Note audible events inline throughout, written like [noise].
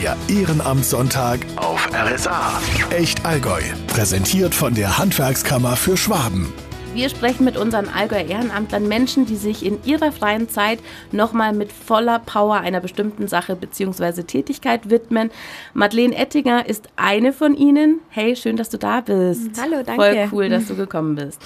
Der Ehrenamtssonntag auf RSA. Echt Allgäu. Präsentiert von der Handwerkskammer für Schwaben. Wir sprechen mit unseren Allgäuer Ehrenamtlern, Menschen, die sich in ihrer freien Zeit nochmal mit voller Power einer bestimmten Sache bzw. Tätigkeit widmen. Madeleine Ettinger ist eine von ihnen. Hey, schön, dass du da bist. Hallo, danke. Voll cool, dass du gekommen bist.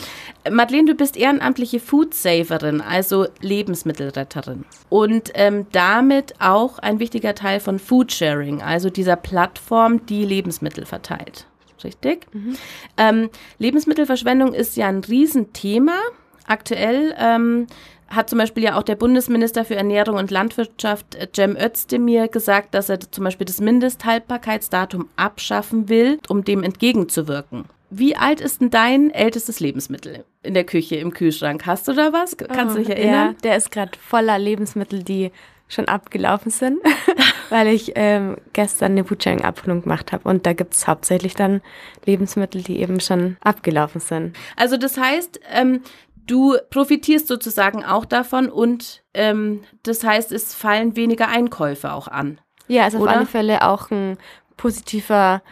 Madeleine, du bist ehrenamtliche Foodsaverin, also Lebensmittelretterin. Und ähm, damit auch ein wichtiger Teil von Foodsharing, also dieser Plattform, die Lebensmittel verteilt richtig? Mhm. Ähm, Lebensmittelverschwendung ist ja ein Riesenthema. Aktuell ähm, hat zum Beispiel ja auch der Bundesminister für Ernährung und Landwirtschaft äh, Cem Özdemir gesagt, dass er zum Beispiel das Mindesthaltbarkeitsdatum abschaffen will, um dem entgegenzuwirken. Wie alt ist denn dein ältestes Lebensmittel in der Küche, im Kühlschrank? Hast du da was? Kannst oh, du dich erinnern? Ja, der ist gerade voller Lebensmittel, die schon abgelaufen sind, [laughs] weil ich ähm, gestern eine Foodsharing-Abholung gemacht habe. Und da gibt es hauptsächlich dann Lebensmittel, die eben schon abgelaufen sind. Also das heißt, ähm, du profitierst sozusagen auch davon und ähm, das heißt, es fallen weniger Einkäufe auch an. Ja, also auf alle Fälle auch ein positiver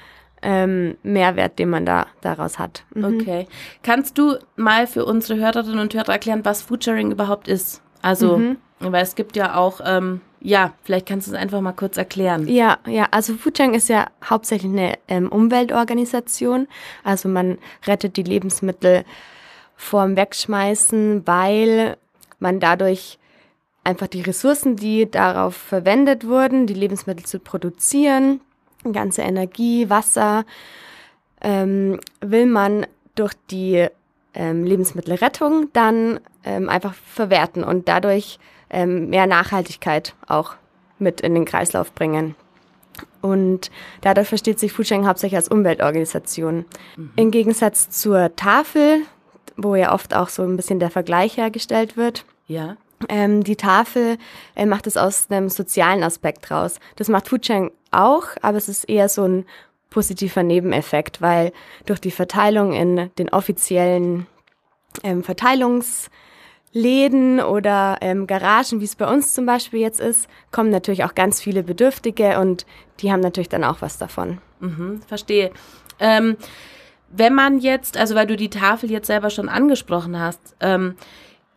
ähm, Mehrwert, den man da daraus hat. Mhm. Okay. Kannst du mal für unsere Hörerinnen und Hörer erklären, was Foodsharing überhaupt ist? Also mhm. Weil es gibt ja auch, ähm, ja, vielleicht kannst du es einfach mal kurz erklären. Ja, ja, also Foodchang ist ja hauptsächlich eine ähm, Umweltorganisation. Also man rettet die Lebensmittel vorm Wegschmeißen, weil man dadurch einfach die Ressourcen, die darauf verwendet wurden, die Lebensmittel zu produzieren, ganze Energie, Wasser, ähm, will man durch die ähm, Lebensmittelrettung dann ähm, einfach verwerten und dadurch ähm, mehr Nachhaltigkeit auch mit in den Kreislauf bringen. Und dadurch versteht sich Foodsharing hauptsächlich als Umweltorganisation. Mhm. Im Gegensatz zur Tafel, wo ja oft auch so ein bisschen der Vergleich hergestellt wird. Ja. Ähm, die Tafel äh, macht es aus einem sozialen Aspekt raus. Das macht Foodsharing auch, aber es ist eher so ein positiver Nebeneffekt, weil durch die Verteilung in den offiziellen ähm, Verteilungs- Läden oder ähm, Garagen, wie es bei uns zum Beispiel jetzt ist, kommen natürlich auch ganz viele Bedürftige und die haben natürlich dann auch was davon. Mhm, verstehe. Ähm, wenn man jetzt, also weil du die Tafel jetzt selber schon angesprochen hast, ähm,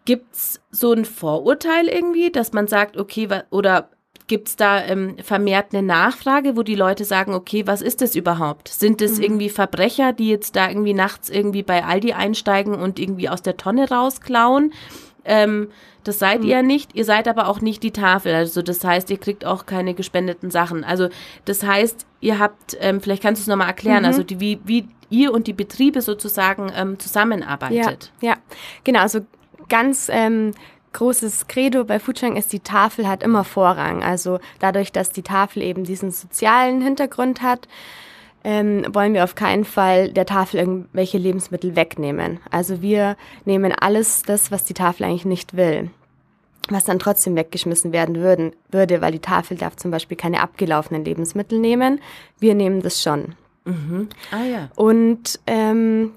gibt es so ein Vorurteil irgendwie, dass man sagt, okay, oder gibt es da ähm, vermehrt eine Nachfrage, wo die Leute sagen, okay, was ist das überhaupt? Sind es mhm. irgendwie Verbrecher, die jetzt da irgendwie nachts irgendwie bei Aldi einsteigen und irgendwie aus der Tonne rausklauen? Ähm, das seid mhm. ihr nicht. Ihr seid aber auch nicht die Tafel. Also das heißt, ihr kriegt auch keine gespendeten Sachen. Also das heißt, ihr habt, ähm, vielleicht kannst du es nochmal erklären, mhm. also die, wie, wie ihr und die Betriebe sozusagen ähm, zusammenarbeitet. Ja, ja, genau. Also ganz ähm, großes Credo bei Foodsharing ist, die Tafel hat immer Vorrang. Also dadurch, dass die Tafel eben diesen sozialen Hintergrund hat, ähm, wollen wir auf keinen Fall der Tafel irgendwelche Lebensmittel wegnehmen. Also wir nehmen alles das, was die Tafel eigentlich nicht will was dann trotzdem weggeschmissen werden würden, würde, weil die Tafel darf zum Beispiel keine abgelaufenen Lebensmittel nehmen. Wir nehmen das schon. Mhm. Ah ja. Und ähm,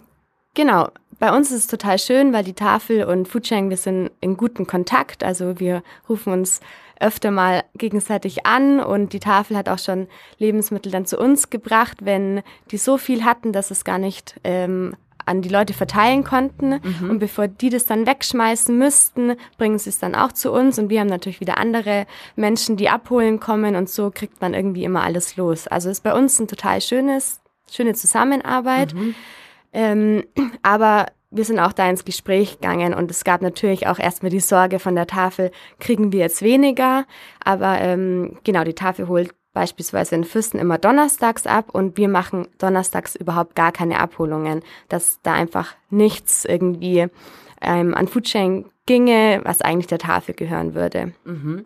genau, bei uns ist es total schön, weil die Tafel und Foodsharing, wir sind in gutem Kontakt. Also wir rufen uns öfter mal gegenseitig an und die Tafel hat auch schon Lebensmittel dann zu uns gebracht, wenn die so viel hatten, dass es gar nicht ähm, an die Leute verteilen konnten. Mhm. Und bevor die das dann wegschmeißen müssten, bringen sie es dann auch zu uns. Und wir haben natürlich wieder andere Menschen, die abholen kommen. Und so kriegt man irgendwie immer alles los. Also ist bei uns ein total schönes, schöne Zusammenarbeit. Mhm. Ähm, [clears throat] aber wir sind auch da ins Gespräch gegangen und es gab natürlich auch erstmal die Sorge von der Tafel, kriegen wir jetzt weniger? Aber ähm, genau, die Tafel holt beispielsweise in Fürsten immer donnerstags ab und wir machen donnerstags überhaupt gar keine Abholungen, dass da einfach nichts irgendwie ähm, an Foodsharing ginge, was eigentlich der Tafel gehören würde. Mhm.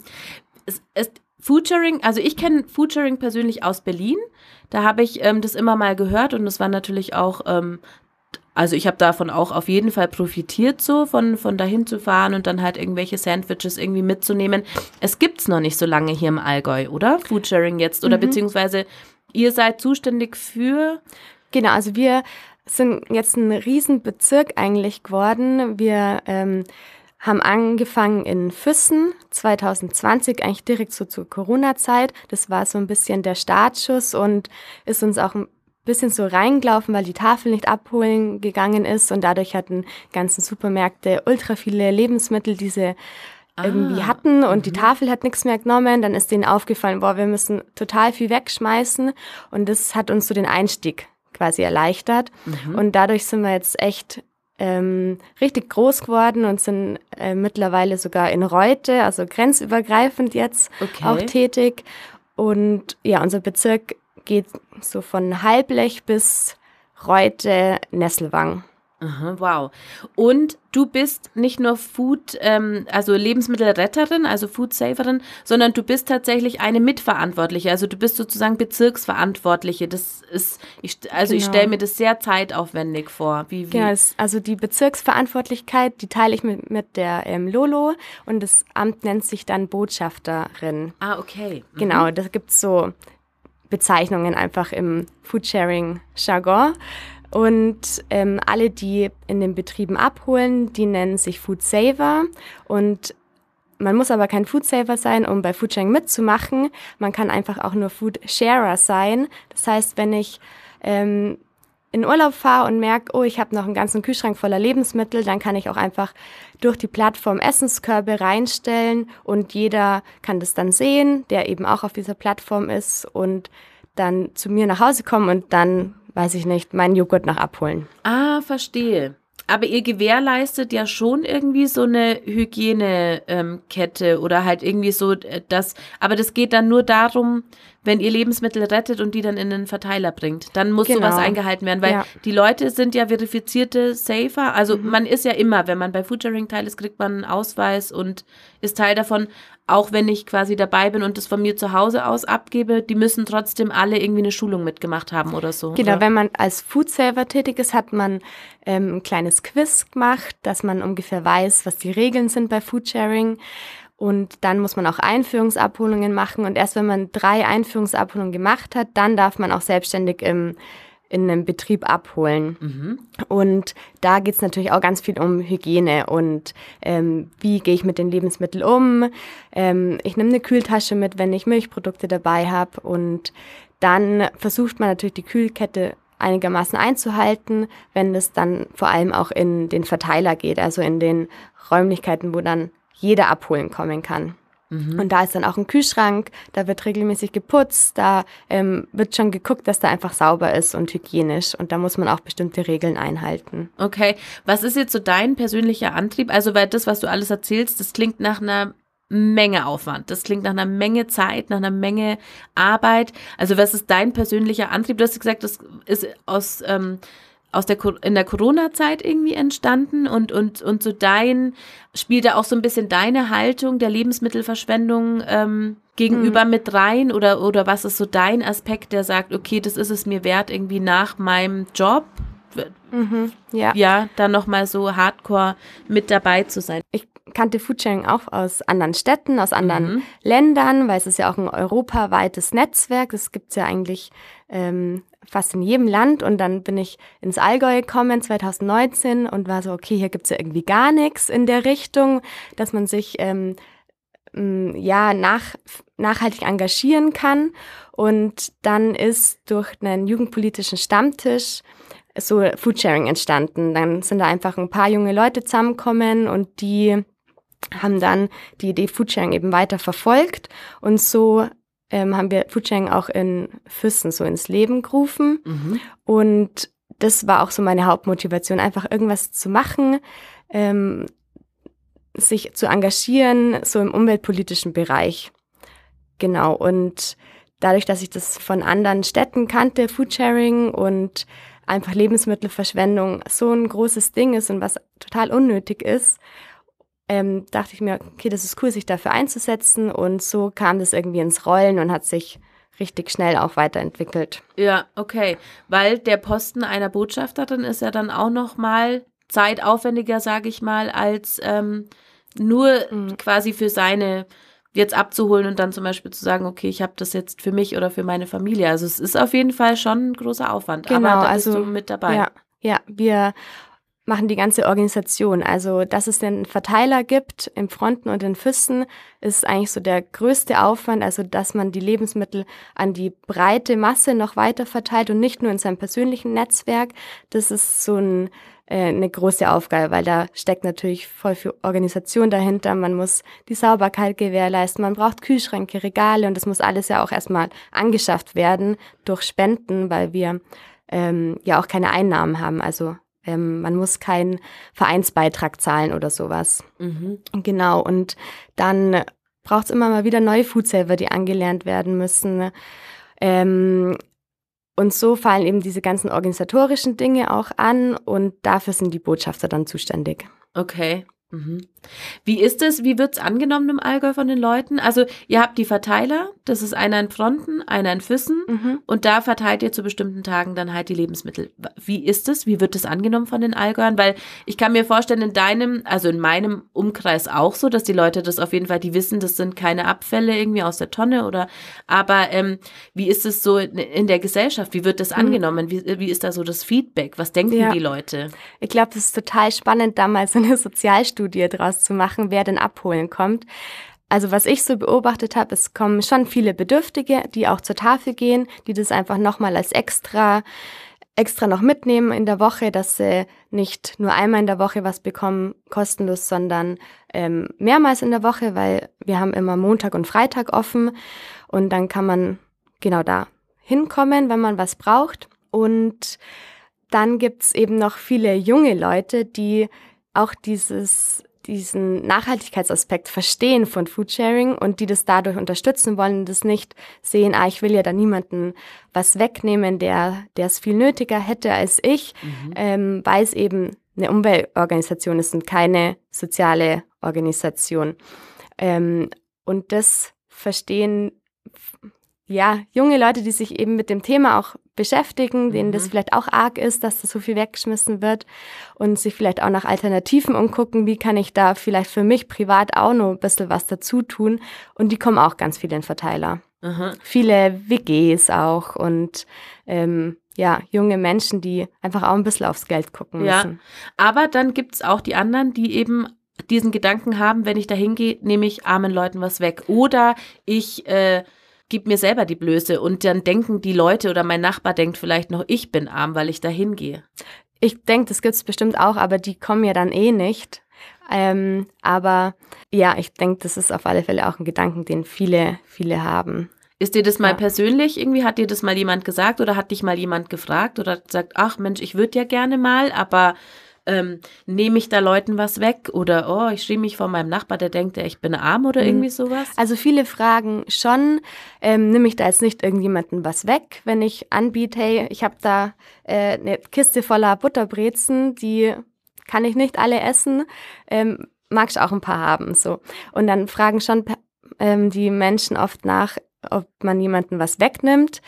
Es, es, Foodsharing, also ich kenne Foodsharing persönlich aus Berlin. Da habe ich ähm, das immer mal gehört und es war natürlich auch ähm, also ich habe davon auch auf jeden Fall profitiert, so von, von dahin zu fahren und dann halt irgendwelche Sandwiches irgendwie mitzunehmen. Es gibt's noch nicht so lange hier im Allgäu, oder? Foodsharing jetzt. Oder mhm. beziehungsweise ihr seid zuständig für. Genau, also wir sind jetzt ein Riesenbezirk eigentlich geworden. Wir ähm, haben angefangen in Füssen 2020, eigentlich direkt so zur Corona-Zeit. Das war so ein bisschen der Startschuss und ist uns auch ein bisschen so reingelaufen, weil die Tafel nicht abholen gegangen ist und dadurch hatten ganzen Supermärkte ultra viele Lebensmittel, die sie ah, irgendwie hatten und die mhm. Tafel hat nichts mehr genommen. Dann ist denen aufgefallen, boah, wir müssen total viel wegschmeißen und das hat uns so den Einstieg quasi erleichtert. Mhm. Und dadurch sind wir jetzt echt ähm, richtig groß geworden und sind äh, mittlerweile sogar in Reute, also grenzübergreifend jetzt okay. auch tätig. Und ja, unser Bezirk geht so von Halblech bis Reute, Nesselwang. Aha, wow. Und du bist nicht nur Food, ähm, also Lebensmittelretterin, also Foodsaverin, sondern du bist tatsächlich eine Mitverantwortliche. Also du bist sozusagen Bezirksverantwortliche. Das ist, ich, also genau. ich stelle mir das sehr zeitaufwendig vor. Wie, wie? Genau, also die Bezirksverantwortlichkeit, die teile ich mit, mit der ähm, Lolo und das Amt nennt sich dann Botschafterin. Ah, okay. Mhm. Genau, da gibt es so Bezeichnungen einfach im Foodsharing-Jargon. Und ähm, alle, die in den Betrieben abholen, die nennen sich Food Saver. Und man muss aber kein Food Saver sein, um bei Foodsharing mitzumachen. Man kann einfach auch nur Food Sharer sein. Das heißt, wenn ich ähm, in Urlaub fahre und merke, oh, ich habe noch einen ganzen Kühlschrank voller Lebensmittel, dann kann ich auch einfach durch die Plattform Essenskörbe reinstellen und jeder kann das dann sehen, der eben auch auf dieser Plattform ist und dann zu mir nach Hause kommen und dann weiß ich nicht, meinen Joghurt noch abholen. Ah, verstehe. Aber ihr gewährleistet ja schon irgendwie so eine Hygienekette ähm, oder halt irgendwie so äh, das. Aber das geht dann nur darum, wenn ihr Lebensmittel rettet und die dann in den Verteiler bringt. Dann muss genau. sowas eingehalten werden, weil ja. die Leute sind ja verifizierte Safer. Also mhm. man ist ja immer, wenn man bei Foodsharing Teil ist, kriegt man einen Ausweis und ist Teil davon auch wenn ich quasi dabei bin und das von mir zu Hause aus abgebe, die müssen trotzdem alle irgendwie eine Schulung mitgemacht haben oder so. Genau, oder? wenn man als Foodsaver tätig ist, hat man ähm, ein kleines Quiz gemacht, dass man ungefähr weiß, was die Regeln sind bei Foodsharing. Und dann muss man auch Einführungsabholungen machen. Und erst wenn man drei Einführungsabholungen gemacht hat, dann darf man auch selbstständig im in einem Betrieb abholen. Mhm. Und da geht es natürlich auch ganz viel um Hygiene und ähm, wie gehe ich mit den Lebensmitteln um. Ähm, ich nehme eine Kühltasche mit, wenn ich Milchprodukte dabei habe. Und dann versucht man natürlich die Kühlkette einigermaßen einzuhalten, wenn es dann vor allem auch in den Verteiler geht, also in den Räumlichkeiten, wo dann jeder abholen kommen kann. Mhm. Und da ist dann auch ein Kühlschrank, da wird regelmäßig geputzt, da ähm, wird schon geguckt, dass da einfach sauber ist und hygienisch. Und da muss man auch bestimmte Regeln einhalten. Okay, was ist jetzt so dein persönlicher Antrieb? Also, weil das, was du alles erzählst, das klingt nach einer Menge Aufwand. Das klingt nach einer Menge Zeit, nach einer Menge Arbeit. Also was ist dein persönlicher Antrieb? Du hast gesagt, das ist aus ähm, aus der in der Corona-Zeit irgendwie entstanden und und und so dein spielt da auch so ein bisschen deine Haltung der Lebensmittelverschwendung ähm, gegenüber mhm. mit rein oder oder was ist so dein Aspekt, der sagt, okay, das ist es mir wert irgendwie nach meinem Job mhm, ja ja dann noch mal so Hardcore mit dabei zu sein. Ich kannte Foodsharing auch aus anderen Städten, aus anderen mhm. Ländern, weil es ist ja auch ein europaweites Netzwerk. Das gibt's ja eigentlich ähm, fast in jedem Land. Und dann bin ich ins Allgäu gekommen 2019 und war so, okay, hier gibt's ja irgendwie gar nichts in der Richtung, dass man sich ähm, ja nach, nachhaltig engagieren kann. Und dann ist durch einen jugendpolitischen Stammtisch so Foodsharing entstanden. Dann sind da einfach ein paar junge Leute zusammengekommen und die haben dann die Idee Foodsharing eben weiter verfolgt und so ähm, haben wir Foodsharing auch in Füssen so ins Leben gerufen mhm. und das war auch so meine Hauptmotivation, einfach irgendwas zu machen, ähm, sich zu engagieren, so im umweltpolitischen Bereich. Genau. Und dadurch, dass ich das von anderen Städten kannte, Foodsharing und einfach Lebensmittelverschwendung so ein großes Ding ist und was total unnötig ist, ähm, dachte ich mir, okay, das ist cool, sich dafür einzusetzen. Und so kam das irgendwie ins Rollen und hat sich richtig schnell auch weiterentwickelt. Ja, okay. Weil der Posten einer Botschafterin ist ja dann auch noch mal zeitaufwendiger, sage ich mal, als ähm, nur mhm. quasi für seine jetzt abzuholen und dann zum Beispiel zu sagen, okay, ich habe das jetzt für mich oder für meine Familie. Also es ist auf jeden Fall schon ein großer Aufwand. Genau, aber da also, bist du mit dabei. Ja, ja wir machen die ganze Organisation. Also, dass es den Verteiler gibt im Fronten und in Füssen, ist eigentlich so der größte Aufwand. Also, dass man die Lebensmittel an die breite Masse noch weiter verteilt und nicht nur in seinem persönlichen Netzwerk. Das ist so ein, äh, eine große Aufgabe, weil da steckt natürlich voll viel Organisation dahinter. Man muss die Sauberkeit gewährleisten, man braucht Kühlschränke, Regale und das muss alles ja auch erstmal angeschafft werden durch Spenden, weil wir ähm, ja auch keine Einnahmen haben. Also ähm, man muss keinen Vereinsbeitrag zahlen oder sowas. Mhm. Genau, und dann braucht es immer mal wieder neue Foodsaver, die angelernt werden müssen. Ähm, und so fallen eben diese ganzen organisatorischen Dinge auch an und dafür sind die Botschafter dann zuständig. Okay. Mhm. Wie ist es, wie wird's angenommen im Allgäu von den Leuten? Also ihr habt die Verteiler, das ist einer in Fronten, einer in Füssen mhm. und da verteilt ihr zu bestimmten Tagen dann halt die Lebensmittel. Wie ist es, wie wird es angenommen von den Allgäuern? Weil ich kann mir vorstellen, in deinem, also in meinem Umkreis auch so, dass die Leute das auf jeden Fall, die wissen, das sind keine Abfälle irgendwie aus der Tonne oder, aber ähm, wie ist es so in, in der Gesellschaft? Wie wird das mhm. angenommen? Wie, wie ist da so das Feedback? Was denken ja. die Leute? Ich glaube, das ist total spannend, damals eine Sozialstudie draus draus zu machen, wer denn abholen kommt. Also was ich so beobachtet habe, es kommen schon viele Bedürftige, die auch zur Tafel gehen, die das einfach nochmal als extra extra noch mitnehmen in der Woche, dass sie nicht nur einmal in der Woche was bekommen, kostenlos, sondern ähm, mehrmals in der Woche, weil wir haben immer Montag und Freitag offen und dann kann man genau da hinkommen, wenn man was braucht. Und dann gibt's eben noch viele junge Leute, die auch dieses diesen Nachhaltigkeitsaspekt verstehen von Foodsharing und die das dadurch unterstützen wollen, das nicht sehen, ah, ich will ja da niemanden was wegnehmen, der, der es viel nötiger hätte als ich, mhm. ähm, weil es eben eine Umweltorganisation ist und keine soziale Organisation. Ähm, und das verstehen ja, junge Leute, die sich eben mit dem Thema auch beschäftigen, denen das mhm. vielleicht auch arg ist, dass das so viel weggeschmissen wird und sich vielleicht auch nach Alternativen umgucken, wie kann ich da vielleicht für mich privat auch noch ein bisschen was dazu tun. Und die kommen auch ganz viele in Verteiler. Aha. Viele WGs auch und ähm, ja, junge Menschen, die einfach auch ein bisschen aufs Geld gucken müssen. Ja, aber dann gibt's auch die anderen, die eben diesen Gedanken haben, wenn ich da hingehe, nehme ich armen Leuten was weg. Oder ich äh, gib mir selber die Blöße und dann denken die Leute oder mein Nachbar denkt vielleicht noch, ich bin arm, weil ich da hingehe. Ich denke, das gibt's bestimmt auch, aber die kommen ja dann eh nicht. Ähm, aber ja, ich denke, das ist auf alle Fälle auch ein Gedanken, den viele, viele haben. Ist dir das mal ja. persönlich irgendwie, hat dir das mal jemand gesagt oder hat dich mal jemand gefragt oder sagt, ach Mensch, ich würde ja gerne mal, aber ähm, nehme ich da Leuten was weg oder oh, ich schrieb mich vor meinem Nachbar, der denkt, ich bin arm oder mhm. irgendwie sowas? Also viele fragen schon, ähm, nehme ich da jetzt nicht irgendjemanden was weg, wenn ich anbiete, hey, ich habe da äh, eine Kiste voller Butterbrezen, die kann ich nicht alle essen, ähm, magst auch ein paar haben so. Und dann fragen schon ähm, die Menschen oft nach, ob man jemanden was wegnimmt.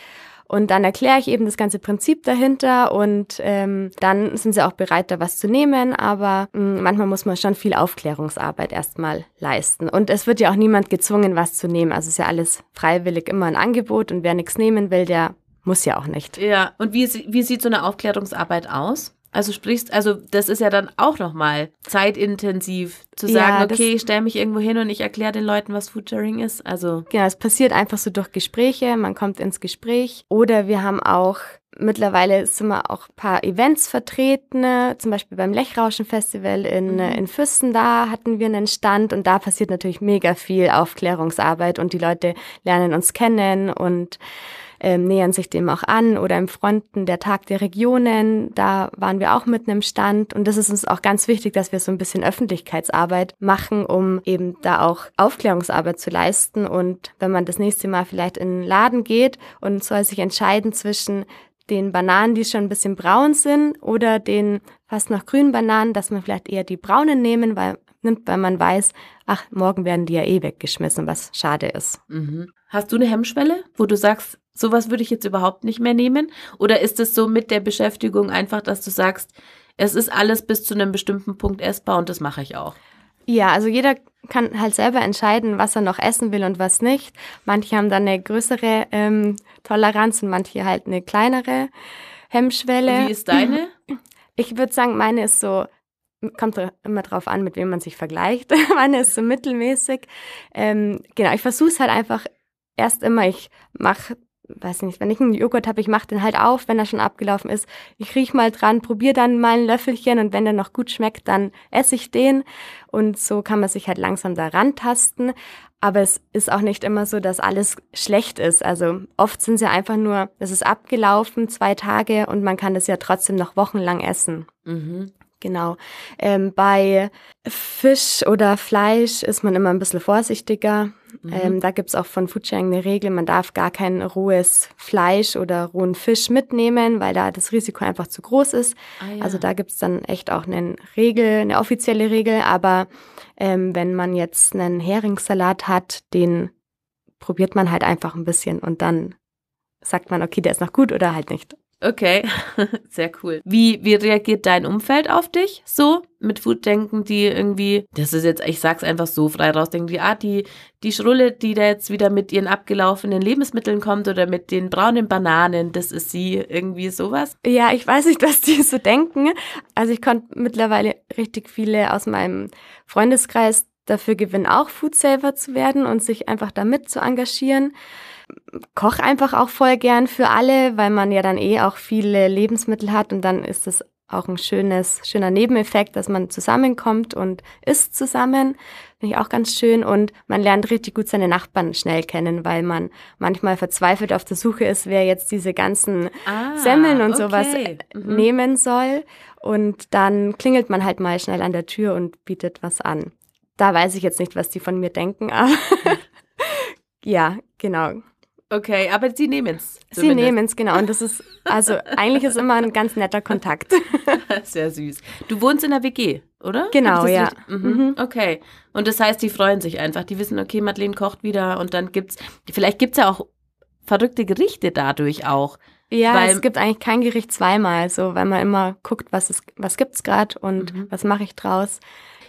Und dann erkläre ich eben das ganze Prinzip dahinter und ähm, dann sind sie auch bereit, da was zu nehmen. Aber mh, mm, manchmal muss man schon viel Aufklärungsarbeit erstmal leisten. Und es wird ja auch niemand gezwungen, was zu nehmen. Also ist ja alles freiwillig immer ein Angebot und wer nichts nehmen will, der muss ja auch nicht. Ja, und wie, wie sieht so eine Aufklärungsarbeit aus? Also sprichst, also das ist ja dann auch nochmal zeitintensiv zu sagen, ja, okay, ich stelle mich irgendwo hin und ich erkläre den Leuten, was Foodsharing ist. Also genau, es passiert einfach so durch Gespräche, man kommt ins Gespräch. Oder wir haben auch mittlerweile sind wir auch ein paar Events vertreten, zum Beispiel beim Lechrauschen Festival in, mhm. in Füssen, da hatten wir einen Stand und da passiert natürlich mega viel Aufklärungsarbeit und die Leute lernen uns kennen und ähm, nähern sich dem auch an oder im Fronten der Tag der Regionen, da waren wir auch mit einem Stand und das ist uns auch ganz wichtig, dass wir so ein bisschen Öffentlichkeitsarbeit machen, um eben da auch Aufklärungsarbeit zu leisten und wenn man das nächste Mal vielleicht in den Laden geht und soll sich entscheiden zwischen den Bananen, die schon ein bisschen braun sind oder den fast noch grünen Bananen, dass man vielleicht eher die braunen nehmen, weil nimmt, weil man weiß, ach, morgen werden die ja eh weggeschmissen, was schade ist. Mhm. Hast du eine Hemmschwelle, wo du sagst, sowas würde ich jetzt überhaupt nicht mehr nehmen? Oder ist es so mit der Beschäftigung einfach, dass du sagst, es ist alles bis zu einem bestimmten Punkt essbar und das mache ich auch? Ja, also jeder kann halt selber entscheiden, was er noch essen will und was nicht. Manche haben dann eine größere ähm, Toleranz und manche halt eine kleinere Hemmschwelle. Wie ist deine? [clears throat] Ich würde sagen, meine ist so, kommt immer drauf an, mit wem man sich vergleicht. [laughs] meine ist so mittelmäßig. Ähm, genau, ich versuche es halt einfach erst immer, ich mache weiß nicht, wenn ich einen Joghurt habe, ich mache den halt auf, wenn er schon abgelaufen ist. Ich riech mal dran, probiere dann mal ein Löffelchen und wenn der noch gut schmeckt, dann esse ich den. Und so kann man sich halt langsam da rantasten. Aber es ist auch nicht immer so, dass alles schlecht ist. Also oft sind es ja einfach nur, es ist abgelaufen, zwei Tage und man kann das ja trotzdem noch wochenlang essen. Mhm. Genau. Ähm, bei Fisch oder Fleisch ist man immer ein bisschen vorsichtiger. Mhm. Ähm, da gibt's auch von Foodsharing eine Regel, man darf gar kein rohes Fleisch oder rohen Fisch mitnehmen, weil da das Risiko einfach zu groß ist. Ah, ja. Also da gibt's dann echt auch eine Regel, eine offizielle Regel. Aber ähm, wenn man jetzt einen Heringssalat hat, den probiert man halt einfach ein bisschen und dann sagt man, okay, der ist noch gut oder halt nicht. Okay, [laughs] sehr cool. Wie, wie reagiert dein Umfeld auf dich so mit Fooddenken, die irgendwie, das ist jetzt, ich sag's einfach so frei raus, denken die, ah, die, die Schrulle, die da jetzt wieder mit ihren abgelaufenen Lebensmitteln kommt oder mit den braunen Bananen, das ist sie, irgendwie sowas? Ja, ich weiß nicht, [laughs] was die so denken. Also ich konnte mittlerweile richtig viele aus meinem Freundeskreis dafür gewinnen, auch Foodsaver zu werden und sich einfach damit zu engagieren koche einfach auch voll gern für alle, weil man ja dann eh auch viele Lebensmittel hat und dann ist es auch ein schönes, schöner Nebeneffekt, dass man zusammenkommt und isst zusammen. Finde ich auch ganz schön. Und man lernt richtig gut seine Nachbarn schnell kennen, weil man manchmal verzweifelt auf der Suche ist, wer jetzt diese ganzen ah, Semmeln und okay. sowas mhm. nehmen soll. Und dann klingelt man halt mal schnell an der Tür und bietet was an. Da weiß ich jetzt nicht, was die von mir denken, aber [laughs] ja, genau. Okay, aber sie nehmen es. Sie nehmen es, genau. Und das ist, also [laughs] eigentlich ist immer ein ganz netter Kontakt. [laughs] Sehr süß. Du wohnst in der WG, oder? Genau, ja. Mhm. Mhm. Okay. Und das heißt, die freuen sich einfach. Die wissen, okay, Madeleine kocht wieder und dann gibt's, vielleicht gibt's ja auch verrückte Gerichte dadurch auch. Ja, weil, es gibt eigentlich kein Gericht zweimal, so, weil man immer guckt, was ist, was gibt's gerade und mhm. was mache ich draus.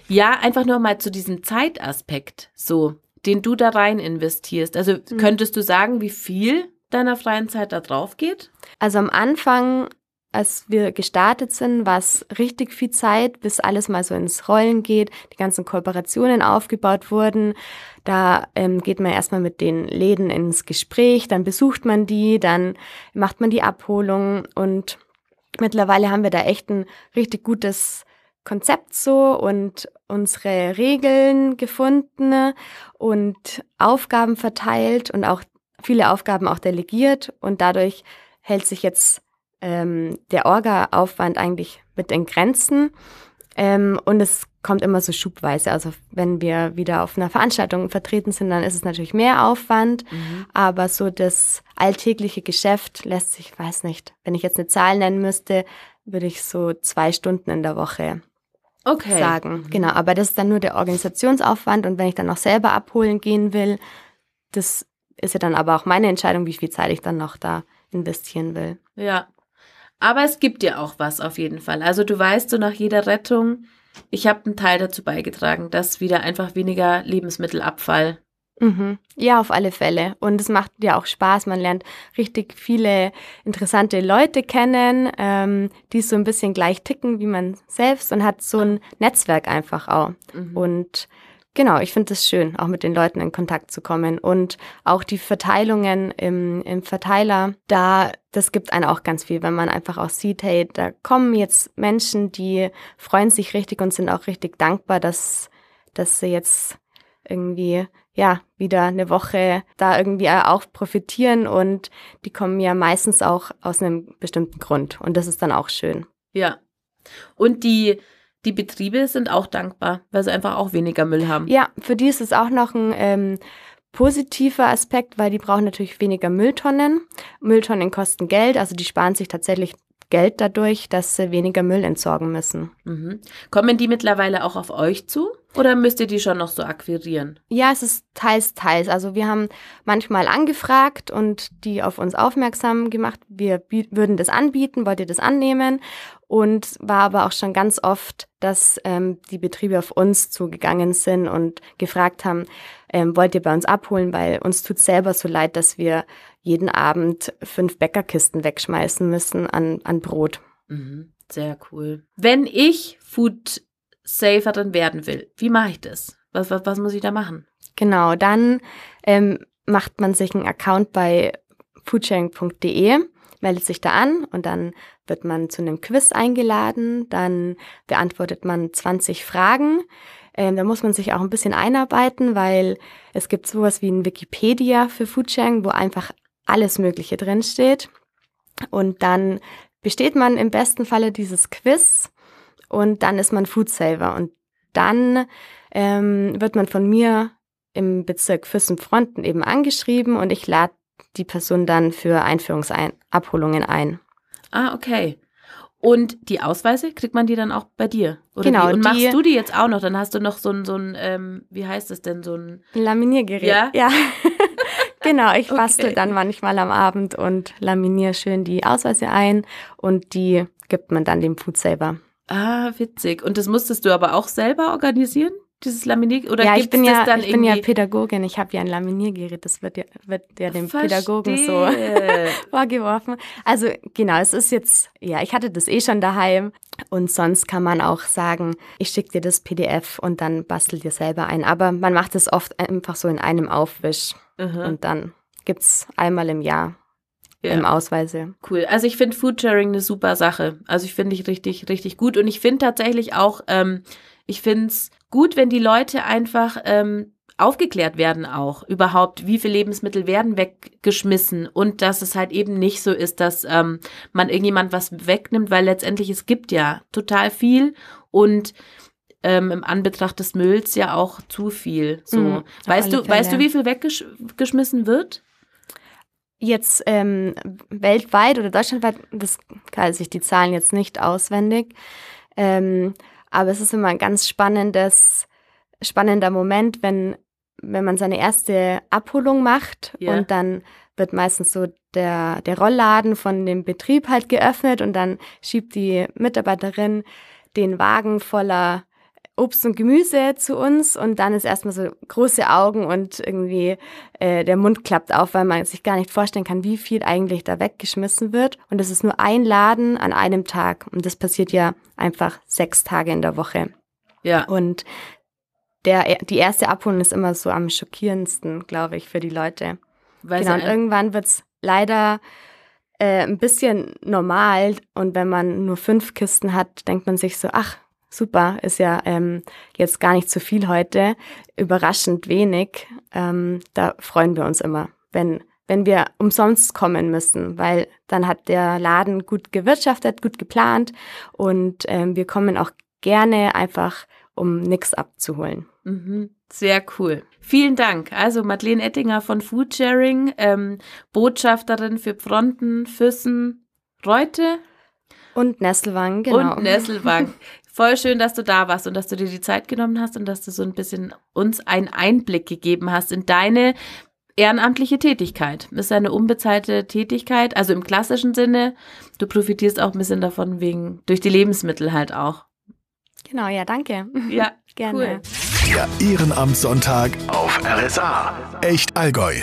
Ja, einfach nur mal zu diesem Zeitaspekt. So, den du da rein investierst. Also mhm. könntest du sagen, wie viel deiner freien Zeit da drauf geht? Also am Anfang, als wir gestartet sind, war es richtig viel Zeit, bis alles mal so ins Rollen geht, die ganzen Kooperationen aufgebaut wurden. Da ähm, geht man erstmal mit den Läden ins Gespräch, dann besucht man die, dann macht man die Abholung und mittlerweile haben wir da echt ein richtig gutes Konzept so und unsere Regeln gefunden und Aufgaben verteilt und auch viele Aufgaben auch delegiert und dadurch hält sich jetzt ähm, der Orga-Aufwand eigentlich mit den Grenzen ähm, und es kommt immer so schubweise. Also wenn wir wieder auf einer Veranstaltung vertreten sind, dann ist es natürlich mehr Aufwand, mhm. aber so das alltägliche Geschäft lässt sich, weiß nicht, wenn ich jetzt eine Zahl nennen müsste, würde ich so zwei Stunden in der Woche okay. sagen. Mhm. Genau, aber das ist dann nur der Organisationsaufwand und wenn ich dann noch selber abholen gehen will, das ist ja dann aber auch meine Entscheidung, wie viel Zeit ich dann noch da investieren will. Ja. Aber es gibt dir auch was auf jeden Fall. Also du weißt so nach jeder Rettung, ich habe einen Teil dazu beigetragen, dass wieder einfach weniger Lebensmittelabfall Mhm. Ja, auf alle Fälle. Und es macht ja auch Spaß. Man lernt richtig viele interessante Leute kennen, ähm, die so ein bisschen gleich ticken wie man selbst und hat so ein Netzwerk einfach auch. Mhm. Und genau, ich finde es schön, auch mit den Leuten in Kontakt zu kommen. Und auch die Verteilungen im, im Verteiler, da, das gibt einen auch ganz viel, wenn man einfach auch sieht, hey, da kommen jetzt Menschen, die freuen sich richtig und sind auch richtig dankbar, dass, dass sie jetzt irgendwie ja, wieder eine Woche da irgendwie auch profitieren und die kommen ja meistens auch aus einem bestimmten Grund und das ist dann auch schön. Ja. Und die, die Betriebe sind auch dankbar, weil sie einfach auch weniger Müll haben. Ja, für die ist es auch noch ein ähm, positiver Aspekt, weil die brauchen natürlich weniger Mülltonnen. Mülltonnen kosten Geld, also die sparen sich tatsächlich Geld dadurch, dass sie weniger Müll entsorgen müssen. Mhm. Kommen die mittlerweile auch auf euch zu? Oder müsst ihr die schon noch so akquirieren? Ja, es ist teils, teils. Also wir haben manchmal angefragt und die auf uns aufmerksam gemacht. Wir würden das anbieten, wollt ihr das annehmen? Und war aber auch schon ganz oft, dass ähm, die Betriebe auf uns zugegangen sind und gefragt haben, ähm, wollt ihr bei uns abholen, weil uns tut selber so leid, dass wir jeden Abend fünf Bäckerkisten wegschmeißen müssen an, an Brot. Mhm. Sehr cool. Wenn ich Food Saferin werden will, wie mache ich das? Was, was, was muss ich da machen? Genau, dann ähm, macht man sich einen Account bei foodsharing.de, meldet sich da an und dann wird man zu einem Quiz eingeladen, dann beantwortet man 20 Fragen. Ähm, da muss man sich auch ein bisschen einarbeiten, weil es gibt sowas wie ein Wikipedia für Foodsharing, wo einfach alles Mögliche drinsteht. Und dann besteht man im besten Falle dieses Quiz und dann ist man Foodsaver. Und dann ähm, wird man von mir im Bezirk Füssen-Fronten eben angeschrieben und ich lade die Person dann für Einführungsabholungen ein. Ah, okay. Und die Ausweise, kriegt man die dann auch bei dir? Oder genau. Wie? Und machst du die jetzt auch noch? Dann hast du noch so ein, so ein ähm, wie heißt das denn, so ein Laminiergerät. Ja. ja. Genau, ich bastel okay. dann manchmal am Abend und laminiere schön die Ausweise ein und die gibt man dann dem Foodsaver. Ah, witzig. Und das musstest du aber auch selber organisieren? Dieses Laminier oder ja, ich bin ja, ich bin ja Pädagogin, ich habe ja ein Laminiergerät, das wird ja, wird ja dem Verstehe. Pädagogen so [laughs] vorgeworfen. Also genau, es ist jetzt, ja, ich hatte das eh schon daheim und sonst kann man auch sagen, ich schicke dir das PDF und dann bastel dir selber ein. Aber man macht es oft einfach so in einem Aufwisch mhm. und dann gibt es einmal im Jahr ja. im Ausweise. Cool. Also ich finde Foodsharing eine super Sache. Also ich finde ich richtig, richtig gut. Und ich finde tatsächlich auch, ähm, ich finde es gut, wenn die Leute einfach ähm, aufgeklärt werden auch überhaupt, wie viele Lebensmittel werden weggeschmissen und dass es halt eben nicht so ist, dass ähm, man irgendjemand was wegnimmt, weil letztendlich es gibt ja total viel und ähm, im Anbetracht des Mülls ja auch zu viel. So, mhm, weißt du, weißt du, wie viel weggeschmissen wird? Jetzt ähm, weltweit oder deutschlandweit, das kann sich die Zahlen jetzt nicht auswendig. Ähm, aber es ist immer ein ganz spannendes, spannender Moment, wenn, wenn man seine erste Abholung macht yeah. und dann wird meistens so der, der Rollladen von dem Betrieb halt geöffnet und dann schiebt die Mitarbeiterin den Wagen voller Obst und Gemüse zu uns und dann ist erstmal so große Augen und irgendwie äh, der Mund klappt auf, weil man sich gar nicht vorstellen kann, wie viel eigentlich da weggeschmissen wird. Und es ist nur ein Laden an einem Tag und das passiert ja einfach sechs Tage in der Woche. Ja. Und der, die erste Abholung ist immer so am schockierendsten, glaube ich, für die Leute. Weil genau, und irgendwann wird's leider äh, ein bisschen normal und wenn man nur fünf Kisten hat, denkt man sich so, ach, super, ist ja ähm, jetzt gar nicht zu viel heute, überraschend wenig. Ähm, da freuen wir uns immer, wenn, wenn wir umsonst kommen müssen, weil dann hat der Laden gut gewirtschaftet, gut geplant und ähm, wir kommen auch gerne einfach, um nichts abzuholen. Mhm. Sehr cool. Vielen Dank. Also Madeleine Ettinger von Foodsharing, ähm, Botschafterin für Fronten, Füssen, Reute. Und Nesselwang, genau. Und Nesselwang. [laughs] Voll schön, dass du da warst und dass du dir die Zeit genommen hast und dass du so ein bisschen uns einen Einblick gegeben hast in deine ehrenamtliche Tätigkeit. Das ist eine unbezahlte Tätigkeit, also im klassischen Sinne. Du profitierst auch ein bisschen davon wegen, durch die Lebensmittel halt auch. Genau, ja, danke. Ja, [laughs] gerne. Cool. Der Ehrenamtssonntag auf RSA. Echt Allgäu.